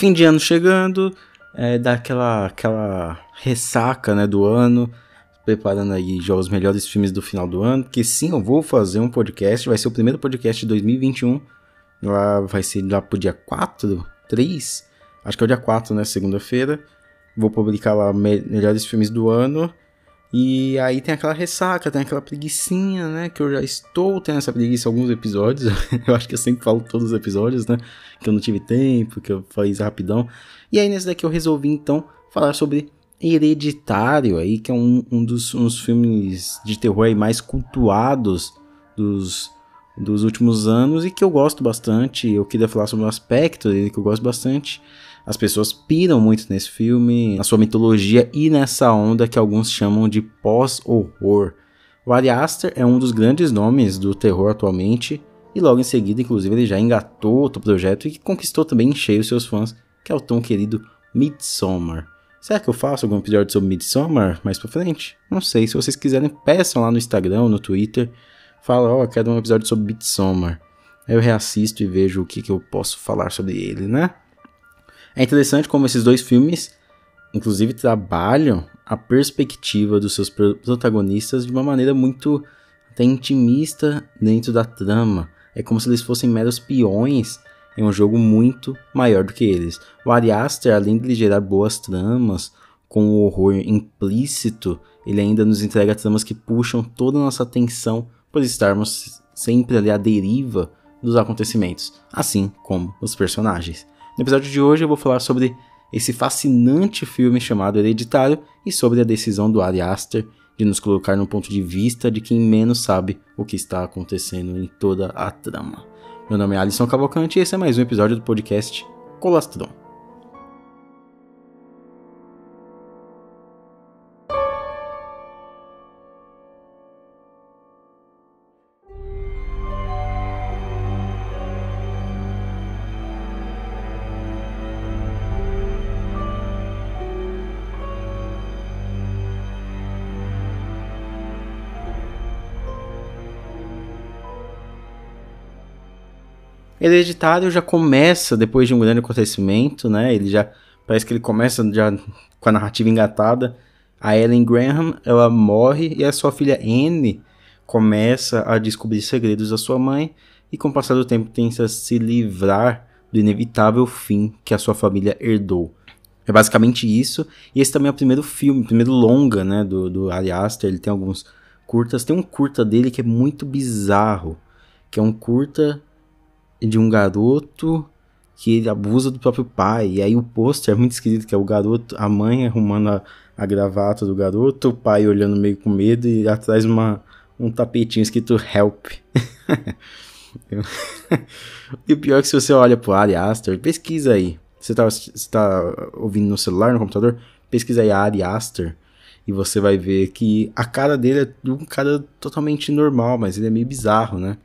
Fim de ano chegando, é, dá aquela, aquela ressaca né, do ano, preparando aí já os melhores filmes do final do ano, que sim, eu vou fazer um podcast, vai ser o primeiro podcast de 2021, lá vai ser lá pro dia 4, 3, acho que é o dia 4, né, segunda-feira, vou publicar lá me melhores filmes do ano, e aí tem aquela ressaca, tem aquela preguiçinha, né? Que eu já estou tendo essa preguiça em alguns episódios. eu acho que eu sempre falo todos os episódios, né? Que eu não tive tempo, que eu fiz rapidão. E aí nesse daqui eu resolvi então falar sobre Hereditário aí, que é um, um dos uns filmes de terror aí mais cultuados dos, dos últimos anos e que eu gosto bastante. Eu queria falar sobre um aspecto dele que eu gosto bastante. As pessoas piram muito nesse filme, na sua mitologia e nessa onda que alguns chamam de pós-horror. O Ari Aster é um dos grandes nomes do terror atualmente e logo em seguida, inclusive, ele já engatou outro projeto e conquistou também em cheio seus fãs, que é o tão querido Midsommar. Será que eu faço algum episódio sobre Midsommar mais pra frente? Não sei, se vocês quiserem, peçam lá no Instagram, no Twitter. Fala, ó, oh, quero um episódio sobre Midsommar. Aí eu reassisto e vejo o que, que eu posso falar sobre ele, né? É interessante como esses dois filmes, inclusive, trabalham a perspectiva dos seus protagonistas de uma maneira muito até intimista dentro da trama. É como se eles fossem meros peões em um jogo muito maior do que eles. O Ari Aster, além de gerar boas tramas, com o horror implícito, ele ainda nos entrega tramas que puxam toda a nossa atenção por estarmos sempre ali à deriva dos acontecimentos, assim como os personagens. No episódio de hoje eu vou falar sobre esse fascinante filme chamado Hereditário e sobre a decisão do Ari Aster de nos colocar no ponto de vista de quem menos sabe o que está acontecendo em toda a trama. Meu nome é Alisson Cavalcante e esse é mais um episódio do podcast Colastron. Hereditário já começa depois de um grande acontecimento, né? Ele já parece que ele começa já com a narrativa engatada. A Ellen Graham, ela morre e a sua filha Anne começa a descobrir segredos da sua mãe e com o passar do tempo tenta se livrar do inevitável fim que a sua família herdou. É basicamente isso. E esse também é o primeiro filme, o primeiro longa, né, do, do Ari Aster. Ele tem alguns curtas. Tem um curta dele que é muito bizarro, que é um curta de um garoto que ele abusa do próprio pai. E aí o pôster é muito esquisito, que é o garoto, a mãe arrumando a, a gravata do garoto, o pai olhando meio com medo e atrás uma, um tapetinho escrito help. e o pior é que se você olha pro Ari Aster, pesquisa aí. Você tá, você tá ouvindo no celular, no computador? Pesquisa aí Ari Aster. E você vai ver que a cara dele é um cara totalmente normal, mas ele é meio bizarro, né?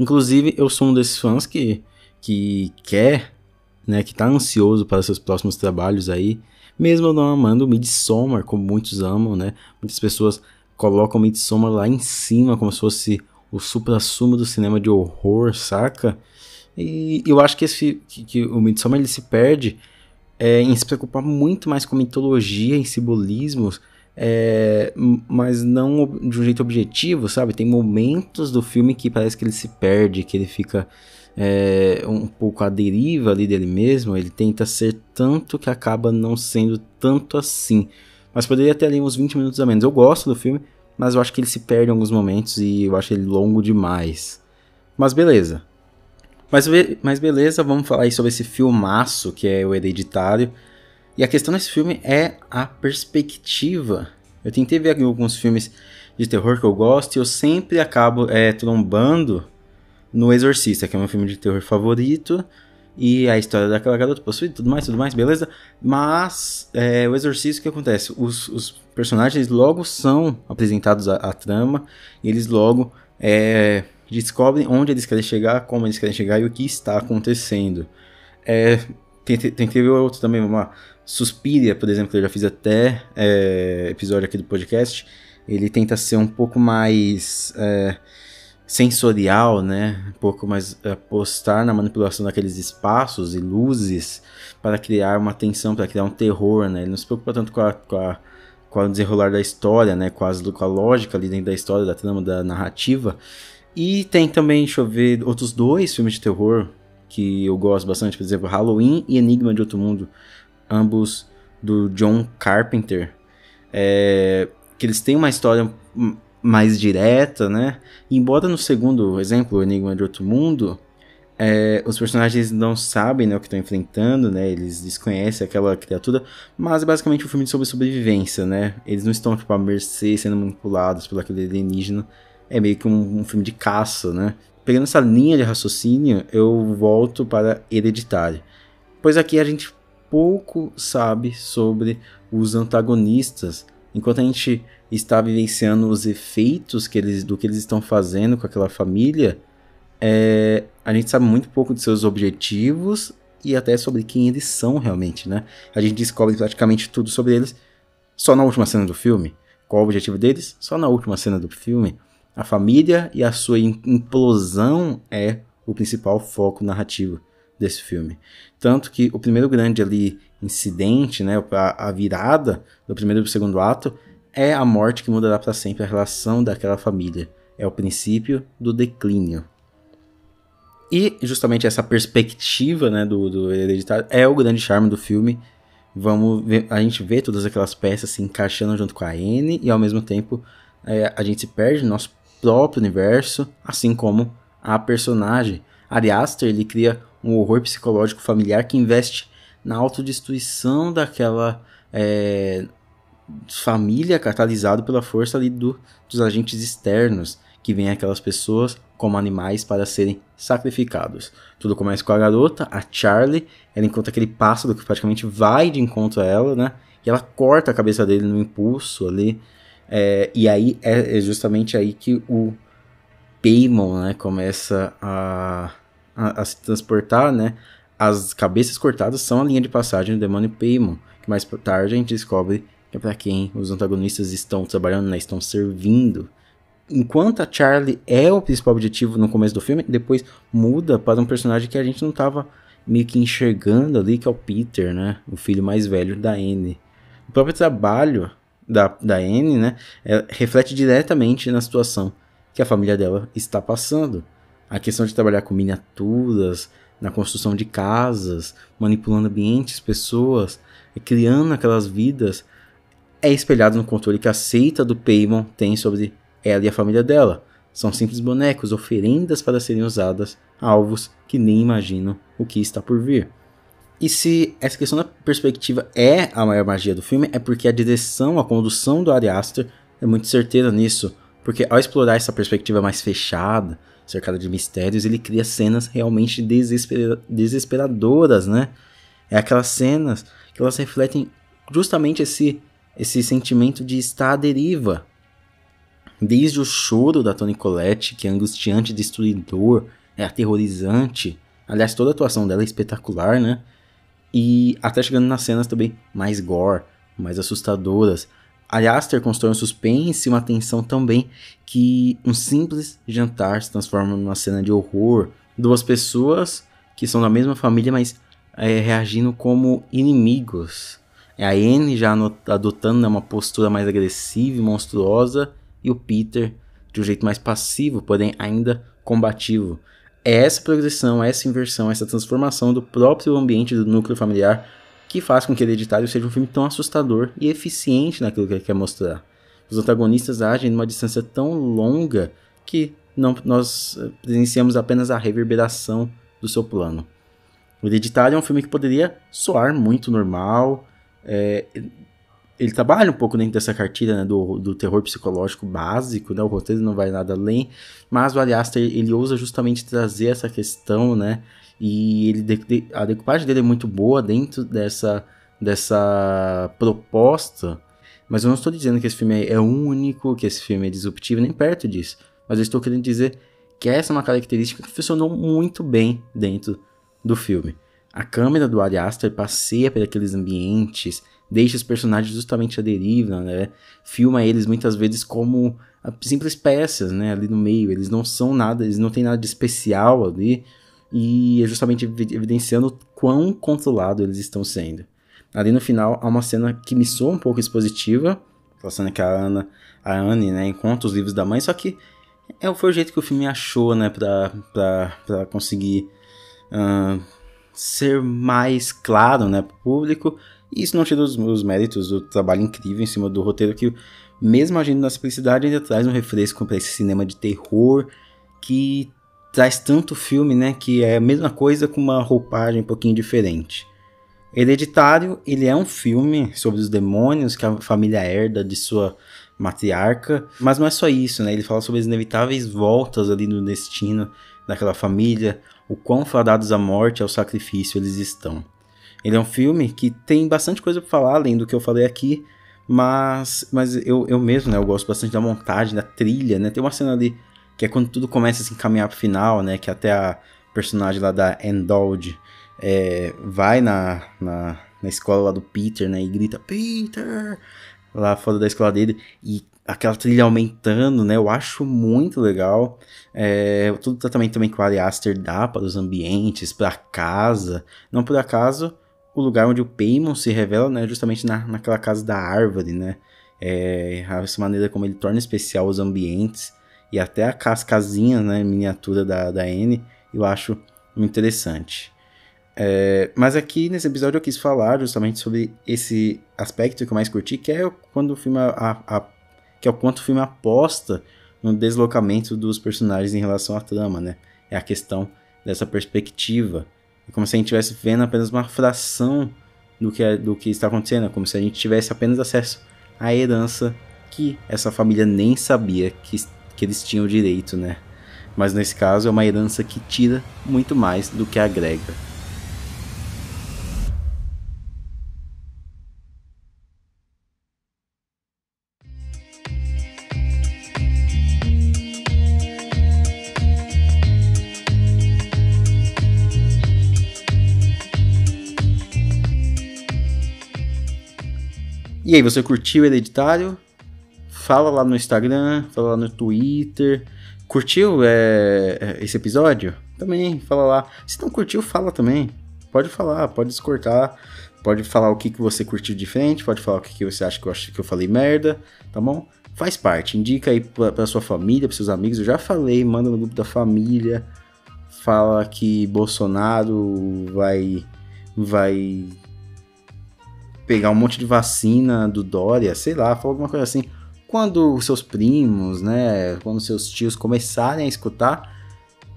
Inclusive, eu sou um desses fãs que, que quer, né, que tá ansioso para seus próximos trabalhos aí, mesmo não amando Midsommar, como muitos amam, né? Muitas pessoas colocam Midsommar lá em cima, como se fosse o supra-sumo do cinema de horror, saca? E eu acho que, esse, que, que o Midsommar ele se perde é, em se preocupar muito mais com mitologia e simbolismos é, mas não de um jeito objetivo, sabe? Tem momentos do filme que parece que ele se perde, que ele fica é, um pouco à deriva ali dele mesmo. Ele tenta ser tanto que acaba não sendo tanto assim. Mas poderia ter ali uns 20 minutos a menos. Eu gosto do filme, mas eu acho que ele se perde em alguns momentos e eu acho ele longo demais. Mas beleza. Mas, mas beleza, vamos falar aí sobre esse filmaço que é o Hereditário. E a questão desse filme é a perspectiva. Eu tentei ver alguns filmes de terror que eu gosto e eu sempre acabo é, trombando no Exorcista, que é meu filme de terror favorito. E a história daquela garota possuída, tudo mais, tudo mais, beleza? Mas é, o Exorcista, o que acontece? Os, os personagens logo são apresentados à, à trama, e eles logo é, descobrem onde eles querem chegar, como eles querem chegar e o que está acontecendo. É, tentei, tentei ver outro também, uma Suspiria, por exemplo, que eu já fiz até é, episódio aqui do podcast, ele tenta ser um pouco mais é, sensorial, né? Um pouco mais apostar na manipulação daqueles espaços e luzes para criar uma tensão, para criar um terror, né? Ele não se preocupa tanto com a, com a com o desenrolar da história, né? Com, as, com a lógica ali dentro da história, da trama, da narrativa. E tem também, deixa eu ver, outros dois filmes de terror que eu gosto bastante, por exemplo, Halloween e Enigma de Outro Mundo, ambos do John Carpenter. É, que eles têm uma história mais direta, né? Embora no segundo exemplo, Enigma de Outro Mundo, é, os personagens não sabem né, o que estão enfrentando, né? Eles desconhecem aquela criatura, mas é basicamente um filme sobre sobrevivência, né? Eles não estão tipo, à mercê sendo manipulados por aquele alienígena. É meio que um, um filme de caça, né? Pegando essa linha de raciocínio, eu volto para Hereditário. Pois aqui a gente pouco sabe sobre os antagonistas, enquanto a gente está vivenciando os efeitos que eles, do que eles estão fazendo com aquela família é, a gente sabe muito pouco de seus objetivos e até sobre quem eles são realmente, né? A gente descobre praticamente tudo sobre eles só na última cena do filme. Qual o objetivo deles? Só na última cena do filme. A família e a sua implosão é o principal foco narrativo desse filme. Tanto que o primeiro grande ali incidente, né, a, a virada do primeiro e do segundo ato é a morte que mudará para sempre a relação daquela família. É o princípio do declínio. E justamente essa perspectiva né, do, do Hereditário é o grande charme do filme. Vamos ver, a gente vê todas aquelas peças se encaixando junto com a N e ao mesmo tempo é, a gente se perde no nosso próprio universo, assim como a personagem. Ari Aster ele cria um horror psicológico familiar que investe na autodestruição daquela é, família catalisado pela força ali do, dos agentes externos que vem aquelas pessoas como animais para serem sacrificados. Tudo começa com a garota, a Charlie, ela encontra aquele pássaro que praticamente vai de encontro a ela, né? E ela corta a cabeça dele no impulso ali. É, e aí é, é, justamente aí que o Paimon, né, começa a, a, a, se transportar, né? As cabeças cortadas são a linha de passagem do demônio Paimon, que mais tarde a gente descobre que é para quem os antagonistas estão trabalhando, né, estão servindo enquanto a Charlie é o principal objetivo no começo do filme, depois muda para um personagem que a gente não estava meio que enxergando ali, que é o Peter, né? O filho mais velho da Anne. O próprio trabalho da, da Anne, né? É, reflete diretamente na situação que a família dela está passando. A questão de trabalhar com miniaturas, na construção de casas, manipulando ambientes, pessoas, criando aquelas vidas, é espelhado no controle que a seita do Paimon tem sobre ela e a família dela. São simples bonecos, oferendas para serem usadas a alvos que nem imaginam o que está por vir. E se essa questão da perspectiva é a maior magia do filme, é porque a direção, a condução do Ari Aster é muito certeira nisso. Porque ao explorar essa perspectiva mais fechada, cercada de mistérios, ele cria cenas realmente desespera desesperadoras, né? É aquelas cenas que elas refletem justamente esse, esse sentimento de estar à deriva, Desde o choro da Toni Collette, que é angustiante, destruidor, é aterrorizante. Aliás, toda a atuação dela é espetacular, né? E até chegando nas cenas também mais gore, mais assustadoras. A Aster constrói um suspense e uma tensão também que um simples jantar se transforma numa cena de horror. Duas pessoas que são da mesma família, mas é, reagindo como inimigos. É a Anne já adotando né, uma postura mais agressiva e monstruosa, e o Peter de um jeito mais passivo, porém ainda combativo. É essa progressão, essa inversão, essa transformação do próprio ambiente do núcleo familiar que faz com que Hereditário seja um filme tão assustador e eficiente naquilo que ele quer mostrar. Os antagonistas agem numa distância tão longa que não, nós eh, presenciamos apenas a reverberação do seu plano. O Hereditário é um filme que poderia soar muito normal, é, ele trabalha um pouco dentro dessa cartilha né, do, do terror psicológico básico, né, o roteiro não vai nada além, mas o Ari Aster, ele ousa justamente trazer essa questão, né, e ele, a decupagem dele é muito boa dentro dessa, dessa proposta, mas eu não estou dizendo que esse filme é único, que esse filme é disruptivo, nem perto disso, mas eu estou querendo dizer que essa é uma característica que funcionou muito bem dentro do filme. A câmera do Ari Aster passeia por aqueles ambientes, deixa os personagens justamente à deriva, né? Filma eles muitas vezes como simples peças, né, ali no meio. Eles não são nada, eles não têm nada de especial ali. E é justamente evidenciando quão controlado eles estão sendo. Ali no final há uma cena que me soa um pouco expositiva, aquela cena que a Ana, a Anne, né, encontra os livros da mãe, só que é, foi o jeito que o filme achou, né, pra, pra, pra conseguir uh, ser mais claro, né, pro público. E isso não tira os, os méritos do trabalho incrível em cima do roteiro que mesmo agindo na simplicidade, ainda traz um refresco para esse cinema de terror que traz tanto filme, né, que é a mesma coisa com uma roupagem um pouquinho diferente. Hereditário, ele é um filme sobre os demônios que a família herda de sua matriarca, mas não é só isso, né? Ele fala sobre as inevitáveis voltas ali no destino daquela família, o quão fadados à morte e ao sacrifício eles estão. Ele é um filme que tem bastante coisa para falar, além do que eu falei aqui, mas, mas eu, eu mesmo, né, eu gosto bastante da montagem, da trilha, né? Tem uma cena ali que é quando tudo começa a se encaminhar pro final, né? Que até a personagem lá da Endolge é, vai na, na, na escola lá do Peter, né? E grita, Peter! Lá fora da escola dele. E aquela trilha aumentando, né? Eu acho muito legal. É, todo o tratamento também que o Ari Aster dá para os ambientes, para a casa. Não por acaso, o lugar onde o Paimon se revela, né, justamente na, naquela casa da árvore, né, é, essa maneira como ele torna especial os ambientes e até a casinha, né, miniatura da, da Anne, eu acho interessante. É, mas aqui nesse episódio eu quis falar justamente sobre esse aspecto que eu mais curti, que é quando o filme a, a, que é o quanto o filme aposta no deslocamento dos personagens em relação à trama, né? É a questão dessa perspectiva é como se a gente estivesse vendo apenas uma fração do que, é, do que está acontecendo. É como se a gente tivesse apenas acesso à herança que essa família nem sabia que, que eles tinham direito, né? Mas nesse caso é uma herança que tira muito mais do que agrega. E aí, você curtiu Hereditário? Fala lá no Instagram, fala lá no Twitter. Curtiu é, é, esse episódio? Também, fala lá. Se não curtiu, fala também. Pode falar, pode descortar. Pode falar o que, que você curtiu diferente, pode falar o que, que você acha que eu, acho que eu falei merda, tá bom? Faz parte, indica aí pra, pra sua família, pros seus amigos. Eu já falei, manda no grupo da família. Fala que Bolsonaro vai vai pegar um monte de vacina do Dória, sei lá, falou alguma coisa assim. Quando seus primos, né, quando seus tios começarem a escutar,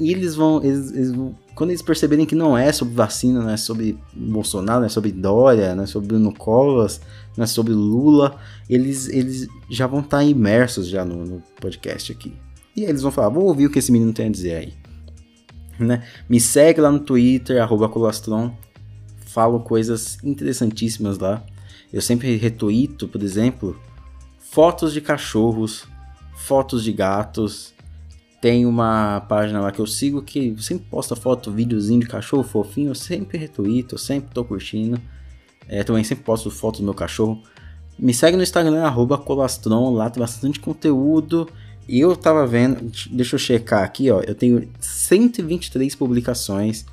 eles vão, eles, eles quando eles perceberem que não é sobre vacina, não é sobre Bolsonaro, não é sobre Dória, não é sobre Bruno Covas, não é sobre Lula, eles, eles já vão estar tá imersos já no, no podcast aqui. E aí eles vão falar, vou ouvir o que esse menino tem a dizer aí. Né? Me segue lá no Twitter, arroba Colastron, falo coisas interessantíssimas lá. Eu sempre retuito, por exemplo, fotos de cachorros, fotos de gatos. Tem uma página lá que eu sigo que sempre posta foto, videozinho de cachorro fofinho. Eu sempre retuito, eu sempre tô curtindo. É, também sempre posto fotos do meu cachorro. Me segue no Instagram, arroba Colastron, lá tem bastante conteúdo. E eu tava vendo, deixa eu checar aqui, ó. Eu tenho 123 publicações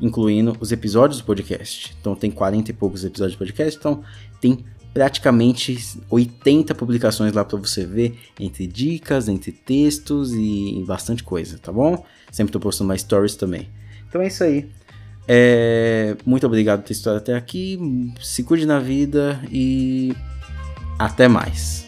incluindo os episódios do podcast. Então tem 40 e poucos episódios de podcast, então tem praticamente 80 publicações lá para você ver, entre dicas, entre textos e bastante coisa, tá bom? Sempre tô postando mais stories também. Então é isso aí. É... Muito obrigado por ter estado até aqui. Se cuide na vida e até mais.